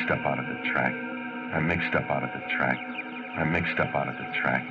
mixed up out of the track. I mixed up out of the track. I'm mixed up out of the track.